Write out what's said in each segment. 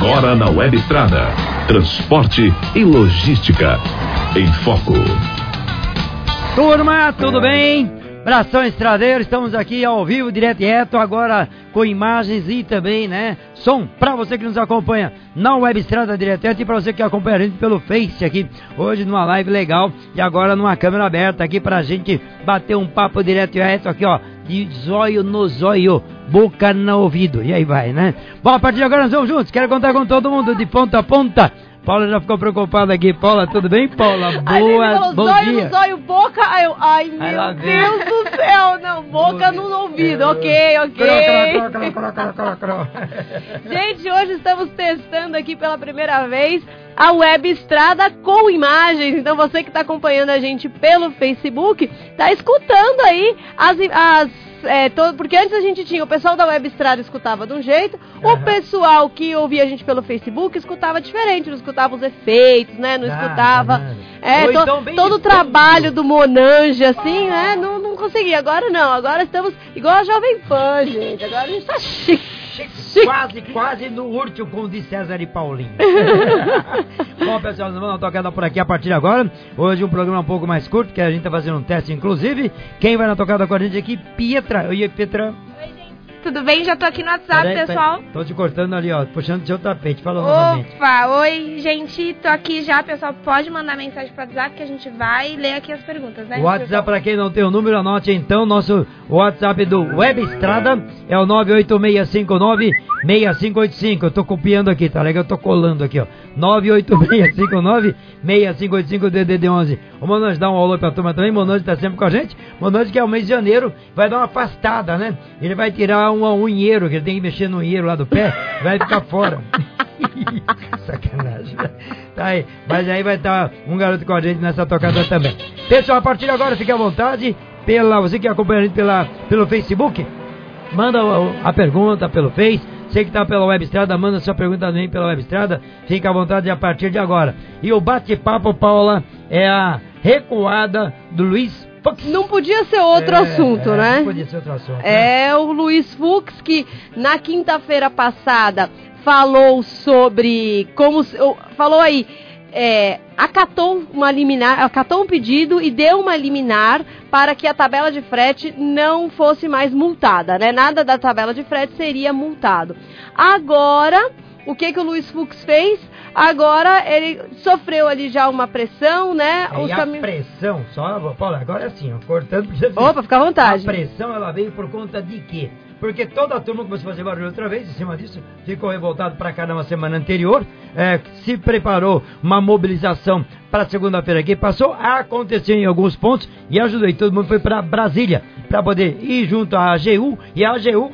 Agora na Web Estrada. Transporte e logística. Em foco. Turma, tudo bem? Bração Estradeiro, estamos aqui ao vivo, direto e reto, agora com imagens e também, né, som para você que nos acompanha na Web Estrada Direto e e para você que acompanha a gente pelo Face aqui, hoje numa live legal e agora numa câmera aberta aqui pra gente bater um papo direto e reto aqui, ó, de zóio no zóio, boca no ouvido, e aí vai, né? Bom, a partir de agora nós vamos juntos, quero contar com todo mundo de ponta a ponta. Paula já ficou preocupada aqui. Paula, tudo bem, Paula? Boa, falou, bom zóio dia. zóio, boca. Aí eu, ai, meu vem. Deus do céu, não, boca no ouvido, ok, ok. Cro, cro, cro. Gente, hoje estamos testando aqui pela primeira vez a Web Estrada com imagens. Então você que está acompanhando a gente pelo Facebook, está escutando aí as, as é, to- porque antes a gente tinha o pessoal da Web Estrada escutava de um jeito, o Aham. pessoal que ouvia a gente pelo Facebook escutava diferente, não escutava os efeitos, né? Não Nada, escutava é, to- então todo o trabalho do Monange, assim, né? Não, não consegui. Agora não, agora estamos igual a Jovem Pan, gente. Agora a gente tá chique. Quase, quase no último com o de César e Paulinho. Bom, pessoal, nós vamos tocada por aqui a partir de agora. Hoje um programa um pouco mais curto, que a gente tá fazendo um teste, inclusive. Quem vai na tocada com a gente aqui? Pietra. Oi, Pietra. Tudo bem? Já tô aqui no WhatsApp, Peraí, pessoal. peraí. Tô te cortando ali, ó, puxando seu tapete. Fala novamente. Opa, oi, gente. Tô aqui já, pessoal. Pode mandar mensagem pro WhatsApp que a gente vai ler aqui as perguntas, né? O WhatsApp, para quem não tem o número, anote então. Nosso WhatsApp do Web Estrada é o 98659-6585. Eu tô copiando aqui, tá legal? Eu tô colando aqui, ó. 98659-6585 DDD11. O Monange dá um alô pra turma também. Monange tá sempre com a gente. Monange que é o mês de janeiro vai dar uma afastada, né? Ele vai tirar um unheiro, que ele tem que mexer no unheiro lá do pé, vai ficar fora. Sacanagem. Tá aí. Mas aí vai estar um garoto com a gente nessa tocada também. Pessoal, a partir de agora, fique à vontade. Pela, você que acompanha a gente pela, pelo Facebook, manda o- a pergunta pelo Face. Você que está pela Web Estrada, manda sua pergunta também pela Web Estrada. À vontade a partir de agora. E o bate-papo, Paula, é a recuada do Luiz. Não podia ser outro É, assunto, é, né? Não podia ser outro assunto. né? É o Luiz Fux que na quinta-feira passada falou sobre como falou aí é, acatou uma liminar, acatou um pedido e deu uma liminar para que a tabela de frete não fosse mais multada, né? Nada da tabela de frete seria multado. Agora, o que que o Luiz Fux fez? Agora ele sofreu ali já uma pressão, né? É, Os e a pressão, só, Paula, agora é assim, ó, cortando pra você. Opa, fica à vontade. A pressão ela veio por conta de quê? Porque toda a turma começou a fazer barulho outra vez, em cima disso, ficou revoltado pra cá na semana anterior, é, se preparou uma mobilização para segunda-feira que passou, aconteceu em alguns pontos e ajudou, e todo mundo foi para Brasília para poder ir junto à AGU e a AGU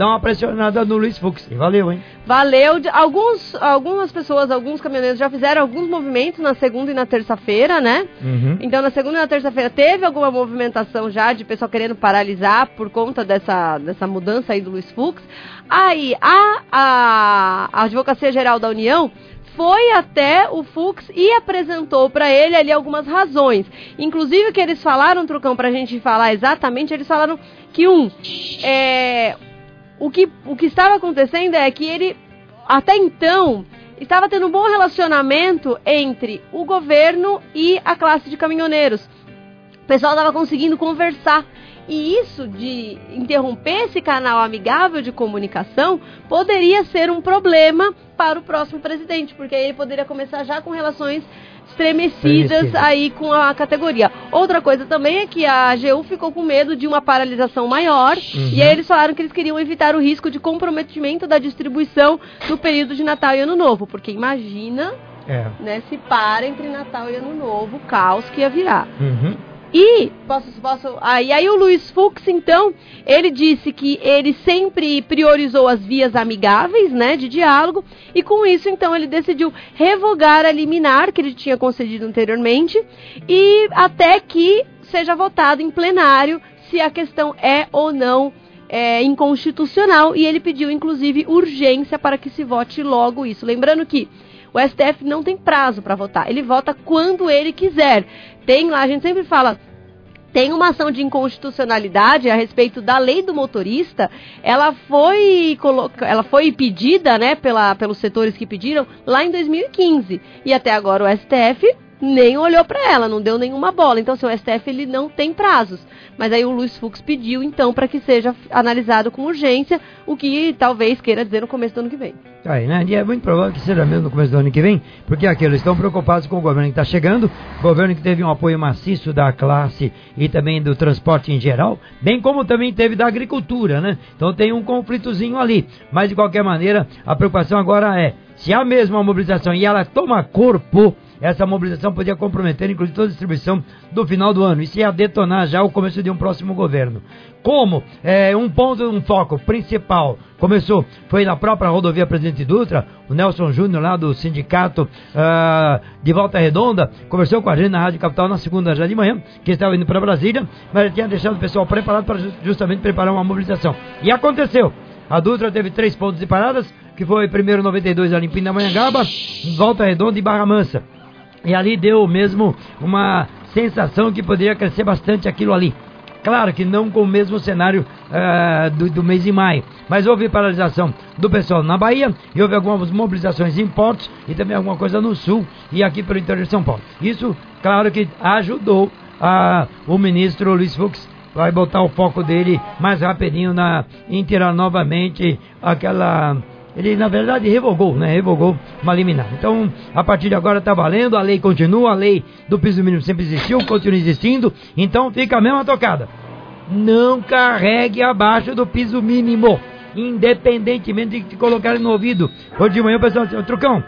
dar uma pressionada no Luiz Fux. E valeu, hein? Valeu. Alguns, algumas pessoas, alguns caminhoneiros já fizeram alguns movimentos na segunda e na terça-feira, né? Uhum. Então, na segunda e na terça-feira teve alguma movimentação já de pessoal querendo paralisar por conta dessa, dessa mudança aí do Luiz Fux. Aí, a, a, a Advocacia Geral da União foi até o Fux e apresentou para ele ali algumas razões. Inclusive, o que eles falaram, Trucão, pra gente falar exatamente, eles falaram que, um, é, o que, o que estava acontecendo é que ele, até então, estava tendo um bom relacionamento entre o governo e a classe de caminhoneiros. O pessoal estava conseguindo conversar. E isso de interromper esse canal amigável de comunicação poderia ser um problema para o próximo presidente, porque aí ele poderia começar já com relações estremecidas aí com a categoria. Outra coisa também é que a AGU ficou com medo de uma paralisação maior e aí eles falaram que eles queriam evitar o risco de comprometimento da distribuição no período de Natal e Ano Novo, porque imagina, É. né, se para entre Natal e Ano Novo, o caos que ia virar. Uhum. E posso, posso. E aí o Luiz Fux, então, ele disse que ele sempre priorizou as vias amigáveis, né, de diálogo, e com isso, então, ele decidiu revogar a liminar que ele tinha concedido anteriormente, e até que seja votado em plenário se a questão é ou não é, inconstitucional, e ele pediu, inclusive, urgência para que se vote logo isso. Lembrando que o STF não tem prazo para votar, ele vota quando ele quiser. Tem lá, a gente sempre fala, tem uma ação de inconstitucionalidade a respeito da lei do motorista. Ela foi, coloca, ela foi pedida, né, pela, pelos setores que pediram lá em 2015 e até agora o STF nem olhou para ela, não deu nenhuma bola. Então, assim, o STF ele não tem prazos. Mas aí o Luiz Fux pediu, então, para que seja analisado com urgência, o que talvez queira dizer no começo do ano que vem. Aí, né? E é muito provável que seja mesmo no começo do ano que vem, porque aqui eles estão preocupados com o governo que está chegando, governo que teve um apoio maciço da classe e também do transporte em geral, bem como também teve da agricultura, né? Então tem um conflitozinho ali. Mas de qualquer maneira, a preocupação agora é se há mesmo uma mobilização e ela toma corpo, essa mobilização podia comprometer, inclusive, toda a distribuição do final do ano. Isso ia detonar já o começo de um próximo governo. Como é, um ponto, um foco principal começou, foi na própria rodovia Presidente Dutra, o Nelson Júnior lá do sindicato uh, de Volta Redonda, conversou com a gente na Rádio Capital na segunda já de manhã, que estava indo para Brasília, mas tinha deixado o pessoal preparado para justamente preparar uma mobilização. E aconteceu. A Dutra teve três pontos de paradas, que foi primeiro 92 ali em Pindamonhangaba, Volta Redonda e Barra Mansa. E ali deu mesmo uma sensação que poderia crescer bastante aquilo ali. Claro que não com o mesmo cenário uh, do, do, mês de maio, mas houve paralisação do pessoal na Bahia e houve algumas mobilizações em portos e também alguma coisa no sul e aqui pelo interior de São Paulo. Isso, claro que ajudou a, o ministro Luiz Fux vai botar o foco dele mais rapidinho na, em tirar novamente aquela ele, na verdade, revogou, né? Revogou uma liminar. Então, a partir de agora está valendo, a lei continua, a lei do piso mínimo sempre existiu, continua existindo, então fica a mesma tocada. Não carregue abaixo do piso mínimo, independentemente de te colocarem no ouvido. Hoje de manhã o pessoal disse, Trucão,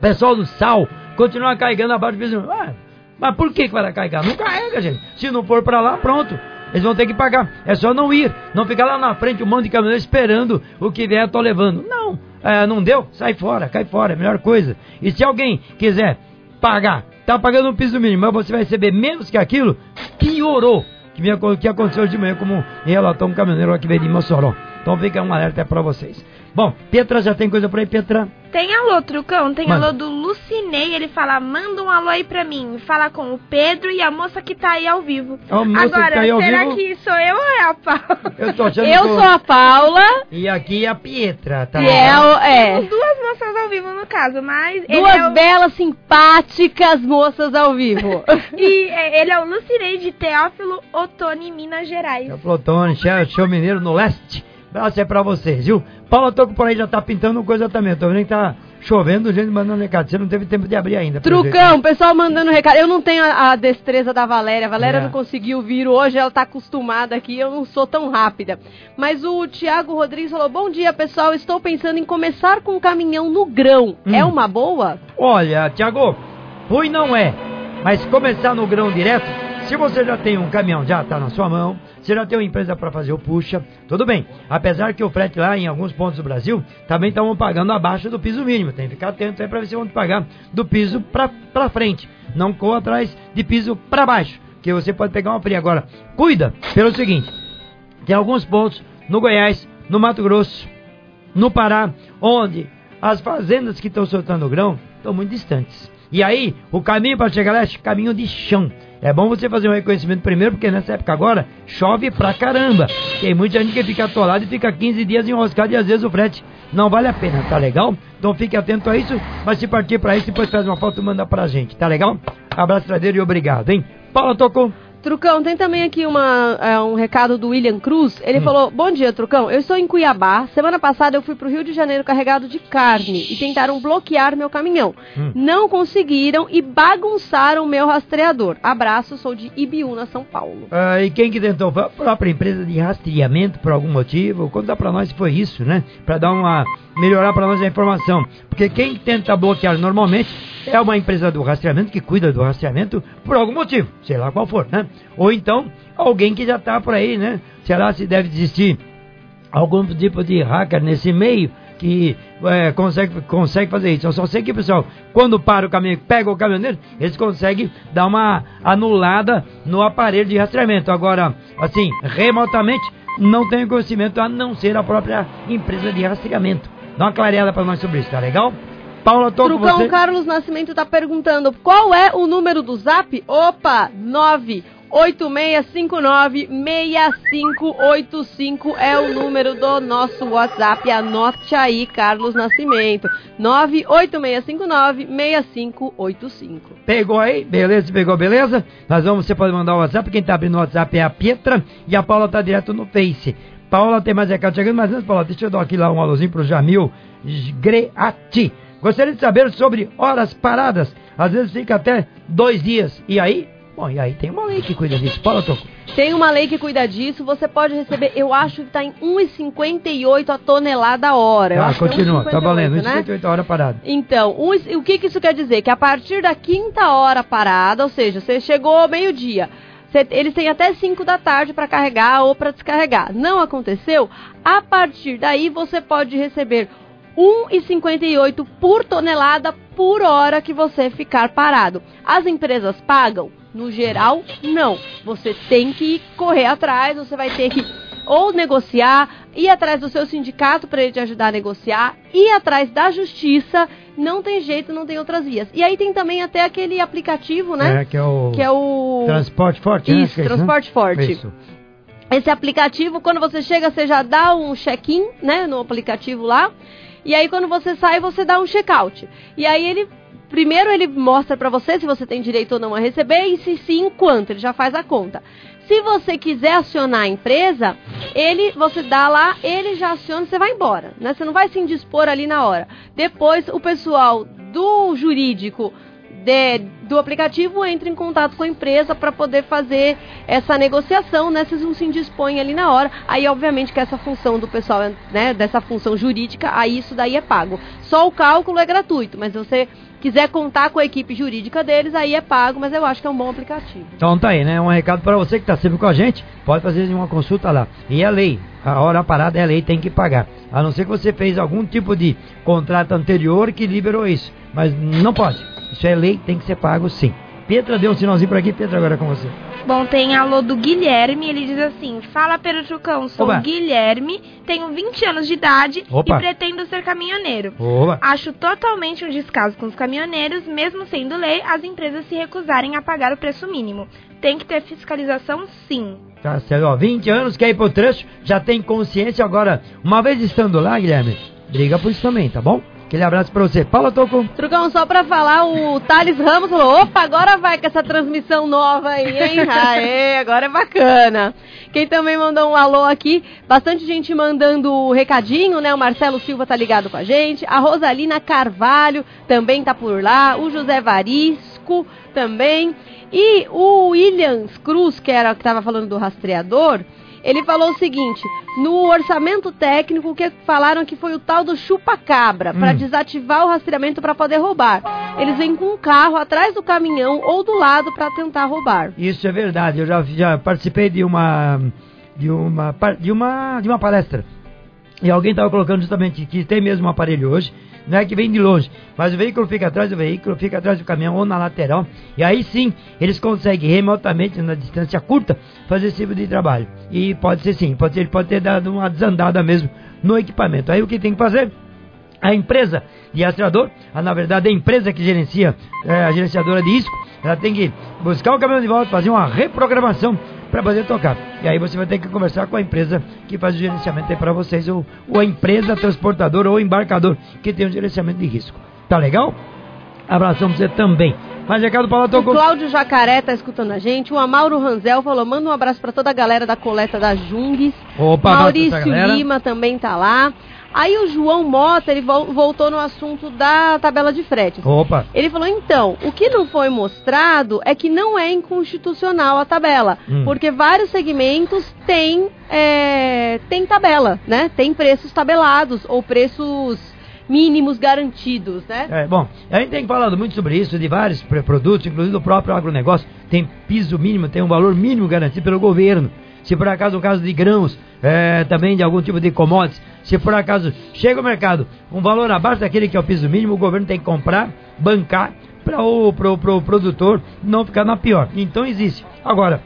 pessoal do sal, continua carregando abaixo do piso mínimo. Ah, mas por que, que vai carregar? Não carrega, gente. Se não for para lá, pronto. Eles vão ter que pagar. É só não ir. Não ficar lá na frente um monte de caminhões esperando o que vier, tô levando. Não. É, não deu? Sai fora, cai fora. É a melhor coisa. E se alguém quiser pagar, tá pagando um piso mínimo, mas você vai receber menos que aquilo, piorou. Que, que aconteceu de manhã, como relatou um caminhoneiro aqui veio de Mossoró. Então fica um alerta para vocês. Bom, Petra já tem coisa por aí, Petra? Tem alô, Trucão. Tem Manda. alô do Lucinei. Ele fala, manda um alô aí pra mim. Fala com o Pedro e a moça que tá aí ao vivo. A moça Agora, que tá aí ao será vivo? que sou eu ou é a Paula? Eu, tô achando Eu que sou a Paula E aqui a Pietra, tá? e é, é, Duas moças ao vivo, no caso, mas... ele duas é o- belas, simpáticas moças ao vivo. E é, ele é o Lucinei de Teófilo Otoni, Minas Gerais. É o Plotone, show, show mineiro no leste. Abraço é pra vocês, viu? Paulo Toco por aí já tá pintando coisa também. Tô vendo que tá chovendo, gente mandando recado. Você não teve tempo de abrir ainda. Trucão, pessoal mandando recado. Eu não tenho a, a destreza da Valéria. A Valéria É. não conseguiu vir hoje, ela tá acostumada aqui. Eu não sou tão rápida. Mas o Tiago Rodrigues falou: Bom dia, pessoal. Estou pensando em começar com um caminhão no grão. Hum. É uma boa? Olha, Tiago, ruim não é. Mas começar no grão direto, se você já tem um caminhão, já tá na sua mão, você já tem uma empresa para fazer o puxa, tudo bem. Apesar que o frete lá em alguns pontos do Brasil também estavam pagando abaixo do piso mínimo. Tem que ficar atento aí para ver se vão pagar do piso para frente. Não corra atrás de piso para baixo, que você pode pegar uma fria. Agora, cuida pelo seguinte: tem alguns pontos no Goiás, no Mato Grosso, no Pará, onde as fazendas que estão soltando grão estão muito distantes. E aí, o caminho para chegar lá é caminho de chão. É bom você fazer um reconhecimento primeiro, porque nessa época agora chove pra caramba. Tem muita gente que fica atolada e fica 15 dias enroscado e às vezes o frete não vale a pena, tá legal? Então fique atento a isso, mas se partir pra isso, depois faz uma foto e manda pra gente, tá legal? Abraço tradeiro e obrigado, hein? Paula tocou. Trucão, tem também aqui uma, é, um recado do William Cruz. Ele Hum. falou: Bom dia, Trucão. Eu estou em Cuiabá. Semana passada eu fui para o Rio de Janeiro carregado de carne e tentaram bloquear meu caminhão. Hum. Não conseguiram e bagunçaram meu rastreador. Abraço, sou de Ibiúna, São Paulo. Ah, e quem que tentou? Foi a própria empresa de rastreamento por algum motivo. Conta pra nós se foi isso, né? Pra dar uma. melhorar pra nós a informação. Porque quem tenta bloquear normalmente é uma empresa do rastreamento que cuida do rastreamento por algum motivo, sei lá qual for, né? Ou então alguém que já tá por aí, né? Sei lá se deve existir algum tipo de hacker nesse meio que é, consegue, consegue fazer isso. Eu só sei que, pessoal, quando para o caminhão, pega o caminhoneiro, eles conseguem dar uma anulada no aparelho de rastreamento. Agora, assim, remotamente, não tenho conhecimento a não ser a própria empresa de rastreamento. Dá uma clareada para nós sobre isso, tá legal? Paula, tô com Trucão você. Carlos Nascimento tá perguntando qual é o número do zap? Opa, 986596585 é o número do nosso WhatsApp. Anote aí, Carlos Nascimento. 986596585. Pegou aí? Beleza, pegou, beleza? Nós vamos, você pode mandar o WhatsApp. Quem tá abrindo o WhatsApp é a Pietra e a Paula tá direto no Face. Paula tem mais recado chegando, mas antes, Paula, deixa eu dar aqui lá um alôzinho pro Jamil Greati. Gostaria de saber sobre horas paradas. Às vezes fica até dois dias. E aí? Bom, e aí tem uma lei que cuida disso. Paula Toco. Tem uma lei que cuida disso. Você pode receber, eu acho que está em 1,58 a tonelada a hora. Que é continua. 1,58, tá valendo. né? 58 horas parada. Então, um- o que, que isso quer dizer? Que a partir da quinta hora parada, ou seja, você chegou ao meio-dia, eles têm até 5 da tarde para carregar ou para descarregar. Não aconteceu? A partir daí você pode receber 1,58 por tonelada por hora que você ficar parado. As empresas pagam? No geral, não. Você tem que correr atrás, você vai ter que ou negociar, ir atrás do seu sindicato para ele te ajudar a negociar, ir atrás da justiça, não tem jeito, não tem outras vias. E aí tem também até aquele aplicativo, né? É, que é o... Que é o Transporte Forte, né? Isso, é né? Transporte Forte. Isso. Esse aplicativo, quando você chega, você já dá um check-in, né, no aplicativo lá. E aí quando você sai, você dá um check-out. E aí ele primeiro ele mostra pra você se você tem direito ou não a receber e se sim, quanto, ele já faz a conta. Se você quiser acionar a empresa, ele você dá lá, ele já aciona, você vai embora, né? Você não vai se indispor ali na hora. Depois o pessoal do jurídico de- do aplicativo entra em contato com a empresa para poder fazer essa negociação, né? Vocês não se indispõem ali na hora. Aí, obviamente, que essa função do pessoal, né? Dessa função jurídica, aí isso daí é pago. Só o cálculo é gratuito, mas você quiser contar com a equipe jurídica deles, aí é pago, mas eu acho que é um bom aplicativo. Então tá aí, né? Um recado para você que tá sempre com a gente, pode fazer uma consulta lá. E é lei, a hora parada é lei, tem que pagar. A não ser que você fez algum tipo de contrato anterior que liberou isso. Mas não pode. Isso é lei, tem que ser pago sim. Pietra deu um sinalzinho por aqui, Pietra agora é com você. Bom, tem alô do Guilherme, ele diz assim: Fala Peruchucão, sou Oba. Guilherme, tenho 20 anos de idade Opa. e pretendo ser caminhoneiro. Oba! Acho totalmente um descaso com os caminhoneiros, mesmo sendo lei, as empresas se recusarem a pagar o preço mínimo. Tem que ter fiscalização, sim. Tá certo, ó, 20 anos, quer ir pro trecho, já tem consciência agora. Uma vez estando lá, Guilherme, briga por isso também, tá bom? Aquele abraço pra você. Fala, Toco. Trugão, só pra falar, o Thales Ramos falou: opa, agora vai com essa transmissão nova aí, hein? Aê, agora é bacana. Quem também mandou um alô aqui, bastante gente mandando recadinho, né? O Marcelo Silva tá ligado com a gente, a Rosalina Carvalho também tá por lá, o José Varisco também. E o Williams Cruz, que era o que tava falando do rastreador, ele falou o seguinte: no orçamento técnico, que falaram que foi o tal do chupa-cabra, para Hum. desativar o rastreamento para poder roubar. Eles vêm com um carro atrás do caminhão ou do lado para tentar roubar. Isso é verdade. Eu já, já participei de uma de uma de uma de uma palestra. E alguém estava colocando justamente que tem mesmo um aparelho hoje, não é que vem de longe, mas o veículo fica atrás do veículo, fica atrás do caminhão ou na lateral, e aí sim eles conseguem remotamente, na distância curta, fazer esse tipo de trabalho. E pode ser sim, pode ser, ele pode ter dado uma desandada mesmo no equipamento. Aí o que tem que fazer? A empresa de rastreador, a, na verdade a empresa que gerencia, é, a gerenciadora de risco, ela tem que buscar o caminhão de volta, fazer uma reprogramação para poder tocar. E aí você vai ter que conversar com a empresa que faz o gerenciamento aí para vocês, ou, ou a empresa transportadora ou embarcador que tem o gerenciamento de risco. Tá legal? Abração pra você também. Mais recado para lá, O. Cláudio Jacaré tá escutando a gente. O Amauro Ranzel falou: manda um abraço para toda a galera da coleta da Jungs. Opa, Maurício. Lima também tá lá. Aí o João Mota, ele vol- voltou no assunto da tabela de fretes. Opa, Ele falou, então, o que não foi mostrado é que não é inconstitucional a tabela. Hum. Porque vários segmentos têm, é, têm tabela, né? Tem preços tabelados ou preços mínimos garantidos, né? É, bom, a gente tem falado muito sobre isso, de vários produtos, inclusive do próprio agronegócio, tem piso mínimo, tem um valor mínimo garantido pelo governo. Se por acaso o caso de grãos, é, também de algum tipo de commodities, se por acaso chega ao mercado um valor abaixo daquele que é o piso mínimo, o governo tem que comprar, bancar, para o pro, pro produtor não ficar na pior. Então existe. Agora,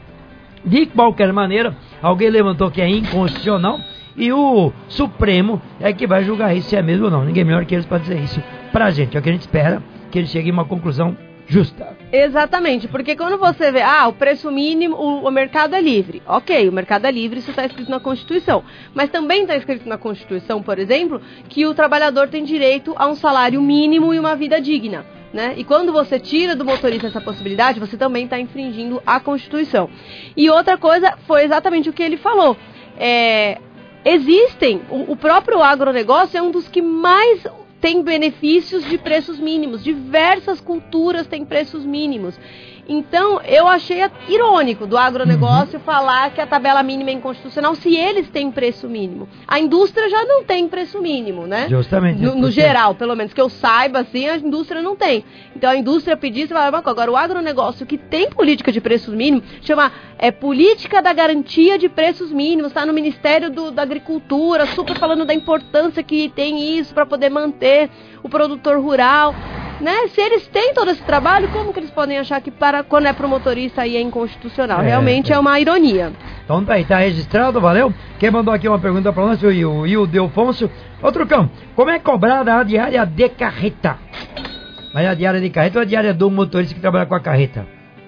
de qualquer maneira, alguém levantou que é inconstitucional e o Supremo é que vai julgar isso se é mesmo ou não. Ninguém melhor que eles para dizer isso pra gente. É o que a gente espera, que ele chegue a uma conclusão justa. Exatamente, porque quando você vê, ah, o preço mínimo, o, o mercado é livre. Ok, o mercado é livre, isso está escrito na Constituição. Mas também está escrito na Constituição, por exemplo, que o trabalhador tem direito a um salário mínimo e uma vida digna. Né? E quando você tira do motorista essa possibilidade, você também está infringindo a Constituição. E outra coisa foi exatamente o que ele falou. É, existem, o, o próprio agronegócio é um dos que mais tem benefícios de preços mínimos. Diversas culturas têm preços mínimos. Então, eu achei irônico do agronegócio uhum. falar que a tabela mínima é inconstitucional se eles têm preço mínimo. A indústria já não tem preço mínimo, né? Justamente. No, no geral, pelo menos que eu saiba, assim, a indústria não tem. Então, a indústria pedir, você coisa. Agora, o agronegócio que tem política de preços mínimos, chama é, Política da Garantia de Preços Mínimos, está no Ministério do, da Agricultura, super falando da importância que tem isso para poder manter o produtor rural né? Se eles têm todo esse trabalho, como que eles podem achar que para quando é promotorista aí é inconstitucional? É, Realmente é. é. uma ironia. Então tá aí, tá registrado, valeu? Quem mandou aqui uma pergunta para nós o Will Delfonso. Outro cão, como é cobrada a diária de carreta? Mas a diária de carreta ou a diária do motorista que trabalha com a carreta?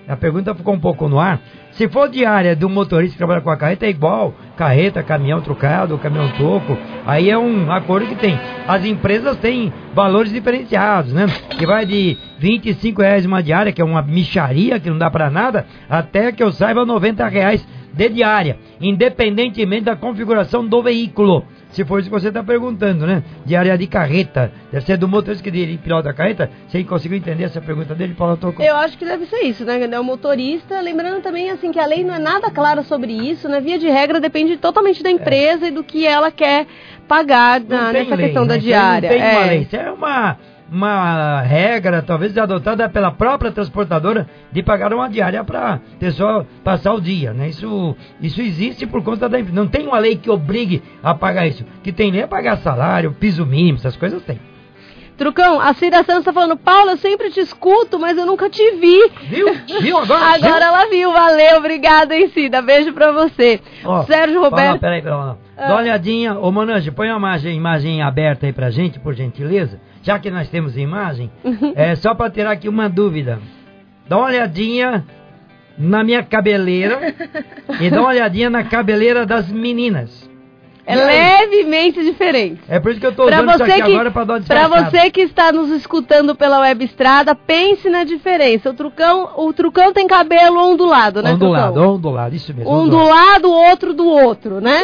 A pergunta ficou um pouco no ar. Se for diária do motorista que trabalha com a carreta, é igual carreta, caminhão trocado, caminhão toco. Aí é um acordo que tem. As empresas têm valores diferenciados, né? Que vai de 25 reais uma diária, que é uma micharia, que não dá para nada, até que eu saiba 90 reais diária, independentemente da configuração do veículo. Se for isso que você está perguntando, né? Diária de carreta. Deve ser do motorista que ele pilota a carreta. Você conseguiu entender essa pergunta dele, Paulo Toco? Eu acho que deve ser isso, né? É o motorista. Lembrando também, assim, que a lei não é nada clara sobre isso, né? Via de regra, depende totalmente da empresa é. e do que ela quer pagar na, nessa lei, questão né? da diária. Não tem é. uma lei. Isso é uma uma regra, talvez adotada pela própria transportadora, de pagar uma diária para a pessoa passar o dia. Né? Isso, isso existe por conta da. Não tem uma lei que obrigue a pagar isso. Que tem lei é pagar salário, piso mínimo, essas coisas tem. Trucão, a Cida Santos está falando, Paulo, eu sempre te escuto, mas eu nunca te vi. Viu? Viu agora? agora viu? ela viu, valeu, obrigada, hein, Cida. Beijo pra você. Ó, Sérgio Roberto. Fala, peraí, peraí, ah. Dá uma olhadinha. Ô, Monange, põe uma imagem, imagem aberta aí pra gente, por gentileza. Já que nós temos imagem, é só pra tirar aqui uma dúvida. Dá uma olhadinha na minha cabeleira e dá uma olhadinha na cabeleira das meninas. É levemente diferente. É por isso que eu tô usando isso aqui que, agora pra dar uma Pra você que está nos escutando pela web estrada, pense na diferença. O trucão, o trucão tem cabelo ondulado, né, Ondulado, trucão? ondulado, isso mesmo. Um do lado, outro do outro, né?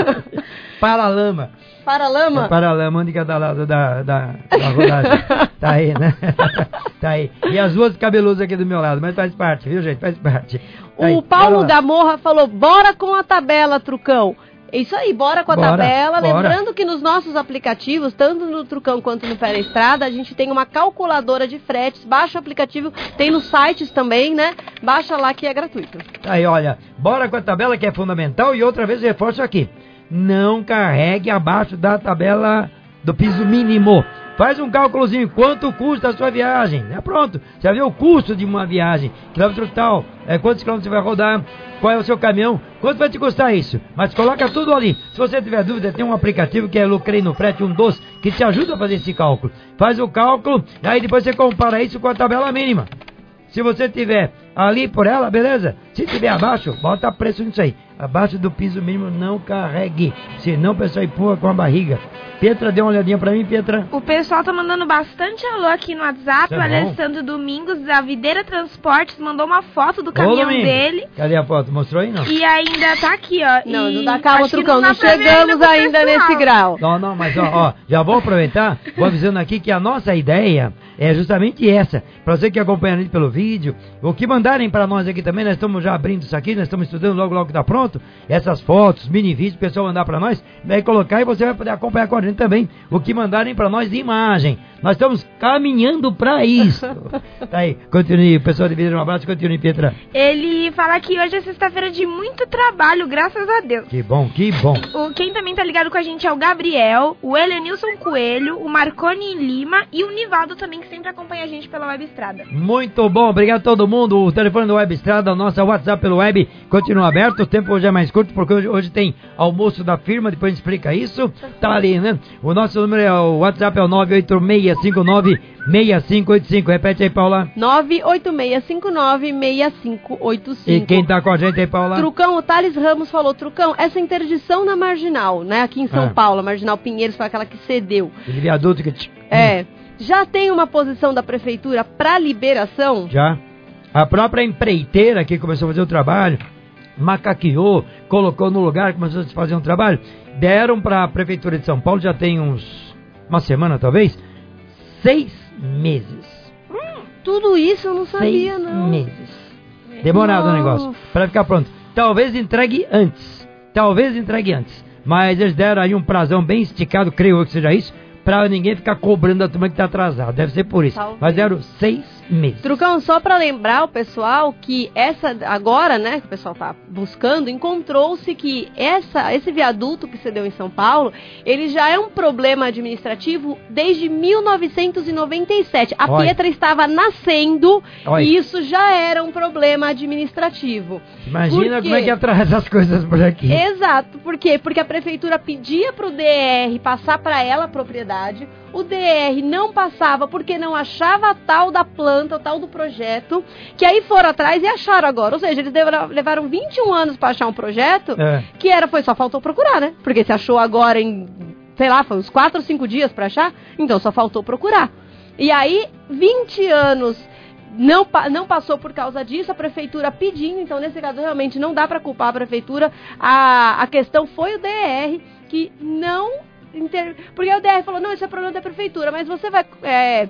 Paralama. Paralama? É paralama, de cada lado da, da, da rodagem. tá aí, né? tá aí. E as duas cabelosas aqui do meu lado, mas faz parte, viu, gente? Faz parte. Tá o Paulo Gamorra falou, bora com a tabela, trucão. Isso aí, bora com a bora, tabela. Bora. Lembrando que nos nossos aplicativos, tanto no Trucão quanto no Pé Estrada, a gente tem uma calculadora de fretes. Baixa o aplicativo, tem nos sites também, né? Baixa lá que é gratuito. Aí, olha, bora com a tabela que é fundamental e outra vez reforço aqui. Não carregue abaixo da tabela do piso mínimo. Faz um cálculozinho, quanto custa a sua viagem? É pronto, já viu o custo de uma viagem, quilômetro tal, é, quantos quilômetros você vai rodar, qual é o seu caminhão, quanto vai te custar isso? Mas coloca tudo ali. Se você tiver dúvida, tem um aplicativo que é Lucrei no Frete, um doce, que te ajuda a fazer esse cálculo. Faz o cálculo, aí depois você compara isso com a tabela mínima. Se você tiver ali por ela, beleza? Se tiver abaixo, bota preço nisso aí abaixo do piso mínimo não carregue, senão o pessoal empurra com a barriga. Petra, dê uma olhadinha pra mim, Petra. O pessoal tá mandando bastante alô aqui no WhatsApp. É o Alessandro Domingos, da Videira Transportes, mandou uma foto do caminhão dele. Cadê a foto? Mostrou aí, não? E ainda tá aqui, ó. Não, não dá calma, Trucão, não, não chegamos ainda nesse grau. Não, não, mas ó, ó, já vou aproveitar, vou avisando aqui que a nossa ideia é justamente essa. Para você que acompanha a gente pelo vídeo, o que mandarem para nós aqui também, nós estamos já abrindo isso aqui, nós estamos estudando logo, logo que tá pronto. Essas fotos, mini vídeos, o pessoal mandar para nós, vai colocar e você vai poder acompanhar com a gente também o que mandarem para nós de imagem. Nós estamos caminhando para isso. tá aí, continue, pessoal de vídeo, um abraço, continue, Pietra. Ele fala que hoje é sexta-feira de muito trabalho, graças a Deus. Que bom, que bom. O, quem também tá ligado com a gente é o Gabriel, o Elenilson Coelho, o Marconi Lima e o Nivaldo também, que sempre acompanha a gente pela Web Estrada. Muito bom, obrigado a todo mundo. O telefone da Web Estrada, o nosso WhatsApp pelo web continua aberto. O tempo hoje é mais curto porque hoje, hoje tem almoço da firma, depois a gente explica isso. Tá ali, né? O nosso número é o WhatsApp é o 986 98659-6585. Repete aí, Paula. 98659-6585. E quem tá com a gente aí, Paula? Trucão, o Thales Ramos falou, Trucão, essa interdição na Marginal, né, aqui em São Ah. Paulo, a Marginal Pinheiros foi aquela que cedeu. Aquele viaduto que... É, já tem uma posição da prefeitura para liberação? Já. A própria empreiteira que começou a fazer o trabalho, macaqueou, colocou no lugar, começou a fazer um trabalho, deram para a Prefeitura de São Paulo, já tem uns. uma semana talvez, seis meses. Tudo isso eu não sabia, seis não. meses. Demorado o negócio, para ficar pronto. Talvez entregue antes. Talvez entregue antes. Mas eles deram aí um prazão bem esticado, creio eu que seja isso, para ninguém ficar cobrando a turma que está atrasada. Deve ser por isso. Talvez. Mas deram seis Trucão, só para lembrar o pessoal que essa agora, né, que o pessoal tá buscando, encontrou-se que essa esse viaduto que se deu em São Paulo, ele já é um problema administrativo desde 1997. A Olha. Pietra estava nascendo Olha. e isso já era um problema administrativo. Imagina como é que atrasa as coisas por aqui. Exato, por quê? Porque a prefeitura pedia para o DR passar para ela a propriedade, o DR não passava porque não achava a tal da planta, tal do projeto, que aí foram atrás e acharam agora. Ou seja, eles levaram 21 anos para achar um projeto, É. que era, foi só faltou procurar, né? Porque se achou agora em, sei lá, foi uns 4 ou 5 dias para achar, então só faltou procurar. E aí, 20 anos não, não passou por causa disso, a prefeitura pedindo, então nesse caso realmente não dá para culpar a prefeitura. A, a questão foi o DR que não. Inter... Porque o DR falou: não, isso é problema da prefeitura, mas você vai. é,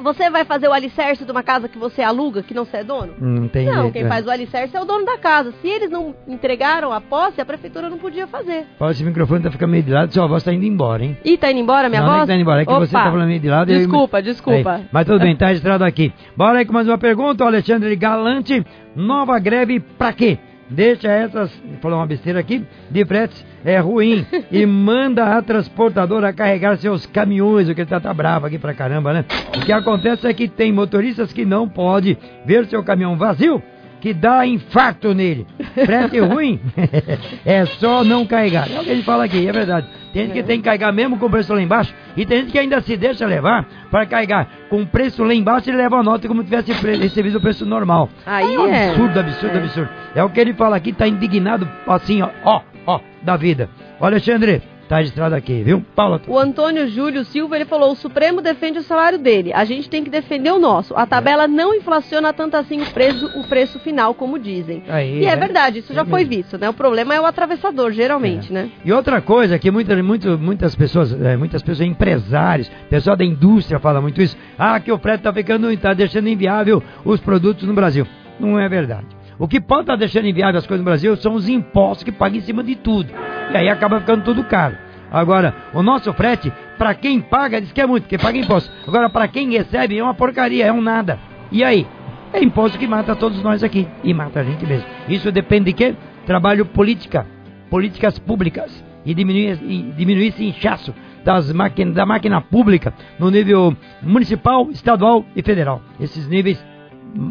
você vai fazer o alicerce de uma casa que você aluga, que não você é dono? Não tem Não, quem é. faz o alicerce é o dono da casa. Se eles não entregaram a posse, a prefeitura não podia fazer. Fala, esse microfone tá ficando meio de lado, sua voz tá indo embora, hein? Ih, tá indo embora minha não, não é voz? tá indo embora, é que Opa. você tá falando meio de lado. e eu- Desculpa, desculpa. Aí, mas tudo bem, tá registrado aqui. Bora aí com mais uma pergunta, o Alexandre Galante. Nova greve pra quê? Deixa essas, falou uma besteira aqui, de fretes é ruim e manda a transportadora carregar seus caminhões, o que ele tá, tá bravo aqui pra caramba, né? O que acontece é que tem motoristas que não pode ver seu caminhão vazio, que dá infarto nele. Frete ruim é só não carregar. É o que ele fala aqui, é verdade. Tem gente que tem que carregar mesmo com o preço lá embaixo e tem gente que ainda se deixa levar para carregar com o preço lá embaixo e leva a nota como se tivesse recebido o preço normal. Aí é um é. absurdo, absurdo, É. absurdo. É o que ele fala aqui, tá indignado assim, ó, ó, ó, da vida. Ó, Alexandre, tá registrado aqui, viu? Paula, O Antônio Júlio Silva, ele falou, o Supremo defende o salário dele, a gente tem que defender o nosso. A tabela não inflaciona tanto assim o preço, o preço final, como dizem. Aí, e é é. verdade, isso É já foi mesmo. visto, né? O problema é o atravessador, geralmente, né? E outra coisa que muitas, muito, muitas pessoas, é, muitas pessoas, empresários, pessoal da indústria fala muito isso. Ah, que o frete está ficando, está deixando inviável os produtos no Brasil. Não é verdade. O que pode estar deixando inviável as coisas no Brasil são os impostos que pagam em cima de tudo. E aí acaba ficando tudo caro. Agora, o nosso frete, para quem paga, diz que é muito, porque paga imposto. Agora, para quem recebe, é uma porcaria, é um nada. E aí? É imposto que mata todos nós aqui. E mata a gente mesmo. Isso depende de quê? Trabalho política. Políticas públicas. E diminuir, e diminuir esse inchaço das máquina, da máquina pública no nível municipal, estadual e federal. Esses níveis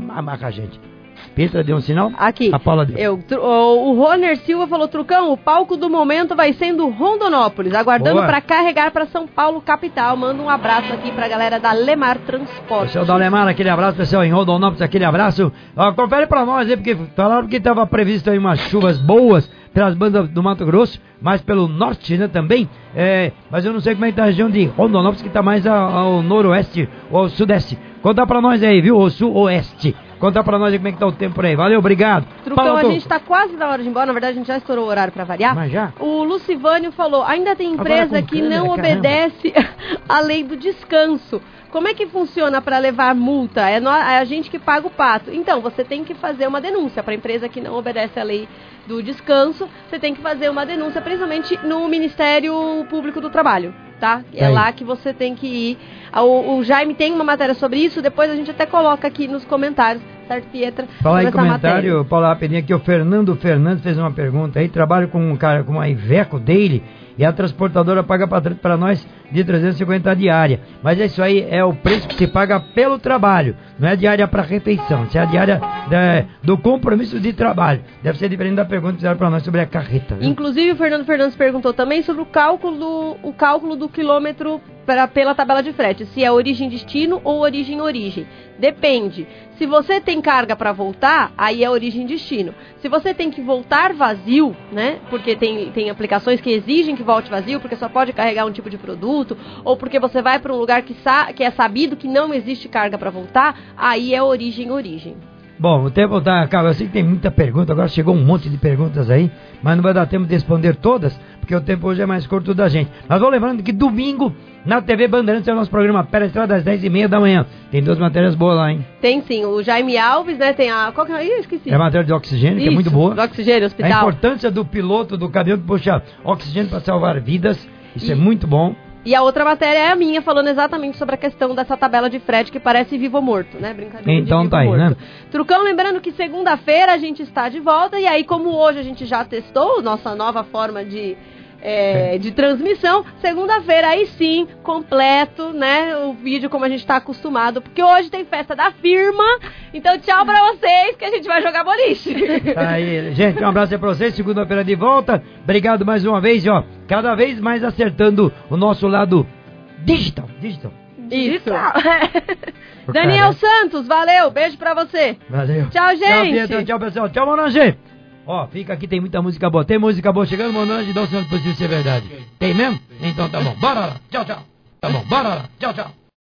amarra a gente. Petra deu um sinal? Aqui, A Paula deu. eu, o, o Roner Silva falou, Trucão, o palco do momento vai sendo Rondonópolis, aguardando para carregar para São Paulo, capital. Manda um abraço aqui pra galera da Lemar Transporte. Pessoal da Alemar, aquele abraço, pessoal em Rondonópolis, aquele abraço. Ó, confere pra nós aí, porque falaram que estava previsto aí umas chuvas boas pelas bandas do Mato Grosso, mas pelo norte, né, também. É, mas eu não sei como é que tá a região de Rondonópolis, que tá mais ao, ao noroeste ou ao sudeste. Conta pra nós aí, viu? O sul-oeste. Conta pra nós como é que tá o tempo por aí. Valeu, obrigado. Trucão, Fala, a gente tá quase na hora de ir embora, na verdade a gente já estourou o horário para variar. Mas já? O Lucivânio falou, ainda tem empresa que câmera, não caramba. obedece a lei do descanso. Como é que funciona para levar multa? É, nó- é a gente que paga o pato. Então, você tem que fazer uma denúncia para a empresa que não obedece a lei do descanso. Você tem que fazer uma denúncia, principalmente no Ministério Público do Trabalho, tá? É Aí. lá que você tem que ir. Ah, O, o Jaime tem uma matéria sobre isso, depois a gente até coloca aqui nos comentários, certo, Pietra? Fala aí essa matéria. comentário, Paula rapidinho aqui, o Fernando Fernandes fez uma pergunta aí, trabalho com um cara, com uma Iveco dele, e a transportadora paga para nós de 350 diária. Mas isso aí é o preço que se paga pelo trabalho, não é diária para refeição, isso é a diária da, do compromisso de trabalho. Deve ser diferente da pergunta que fizeram para nós sobre a carreta. Viu? Inclusive o Fernando Fernandes perguntou também sobre o cálculo o cálculo do quilômetro pra, pela tabela de frete, se é origem destino ou origem origem. Depende. Se você tem carga para voltar, aí é origem destino. Se você tem que voltar vazio, né? Porque tem, tem aplicações que exigem que volte vazio, porque só pode carregar um tipo de produto, ou porque você vai para um lugar que, que é sabido que não existe carga para voltar, aí é origem origem. Bom, o tempo tá acabando. Eu sei que tem muita pergunta, agora chegou um monte de perguntas aí, mas não vai dar tempo de responder todas, porque o tempo hoje é mais curto da gente. Mas vou lembrando que domingo, na TV Bandeirantes, é o nosso programa Pera Estrada, às 10h30 da manhã. Tem duas matérias boas lá, hein? Tem sim, o Jaime Alves, né? Tem a. Qual que é? Ih, eu esqueci. É a matéria de oxigênio, que é muito boa. Do oxigênio, A hospital. importância do piloto do caminhão que puxa oxigênio para salvar vidas. Isso é muito bom. E a outra matéria é a minha, falando exatamente sobre a questão dessa tabela de frete que parece vivo ou morto, né? Brincadeira. de Então tá aí, morto. né? Trucão, lembrando que segunda-feira a gente está de volta, e aí, como hoje a gente já testou nossa nova forma de. É, de transmissão, segunda-feira aí sim, completo, né? O vídeo como a gente tá acostumado, porque hoje tem festa da firma. Então, tchau pra vocês, que a gente vai jogar boliche. Tá aí, gente, um abraço aí pra vocês. Segunda-feira de volta. Obrigado mais uma vez, e, ó. Cada vez mais acertando o nosso lado digital. Digital. Isso. Daniel cara, Santos, valeu, beijo pra você. Valeu. Tchau, Tchau, gente. Pietro. Tchau, pessoal. Tchau, Monange. Ó, fica aqui, tem muita música boa. Tem música boa chegando, Monange, dá o sinal de possível ser verdade. Tem mesmo? Então tá bom. Bora lá. Tchau, tchau. Tá bom, bora lá. Tchau, tchau.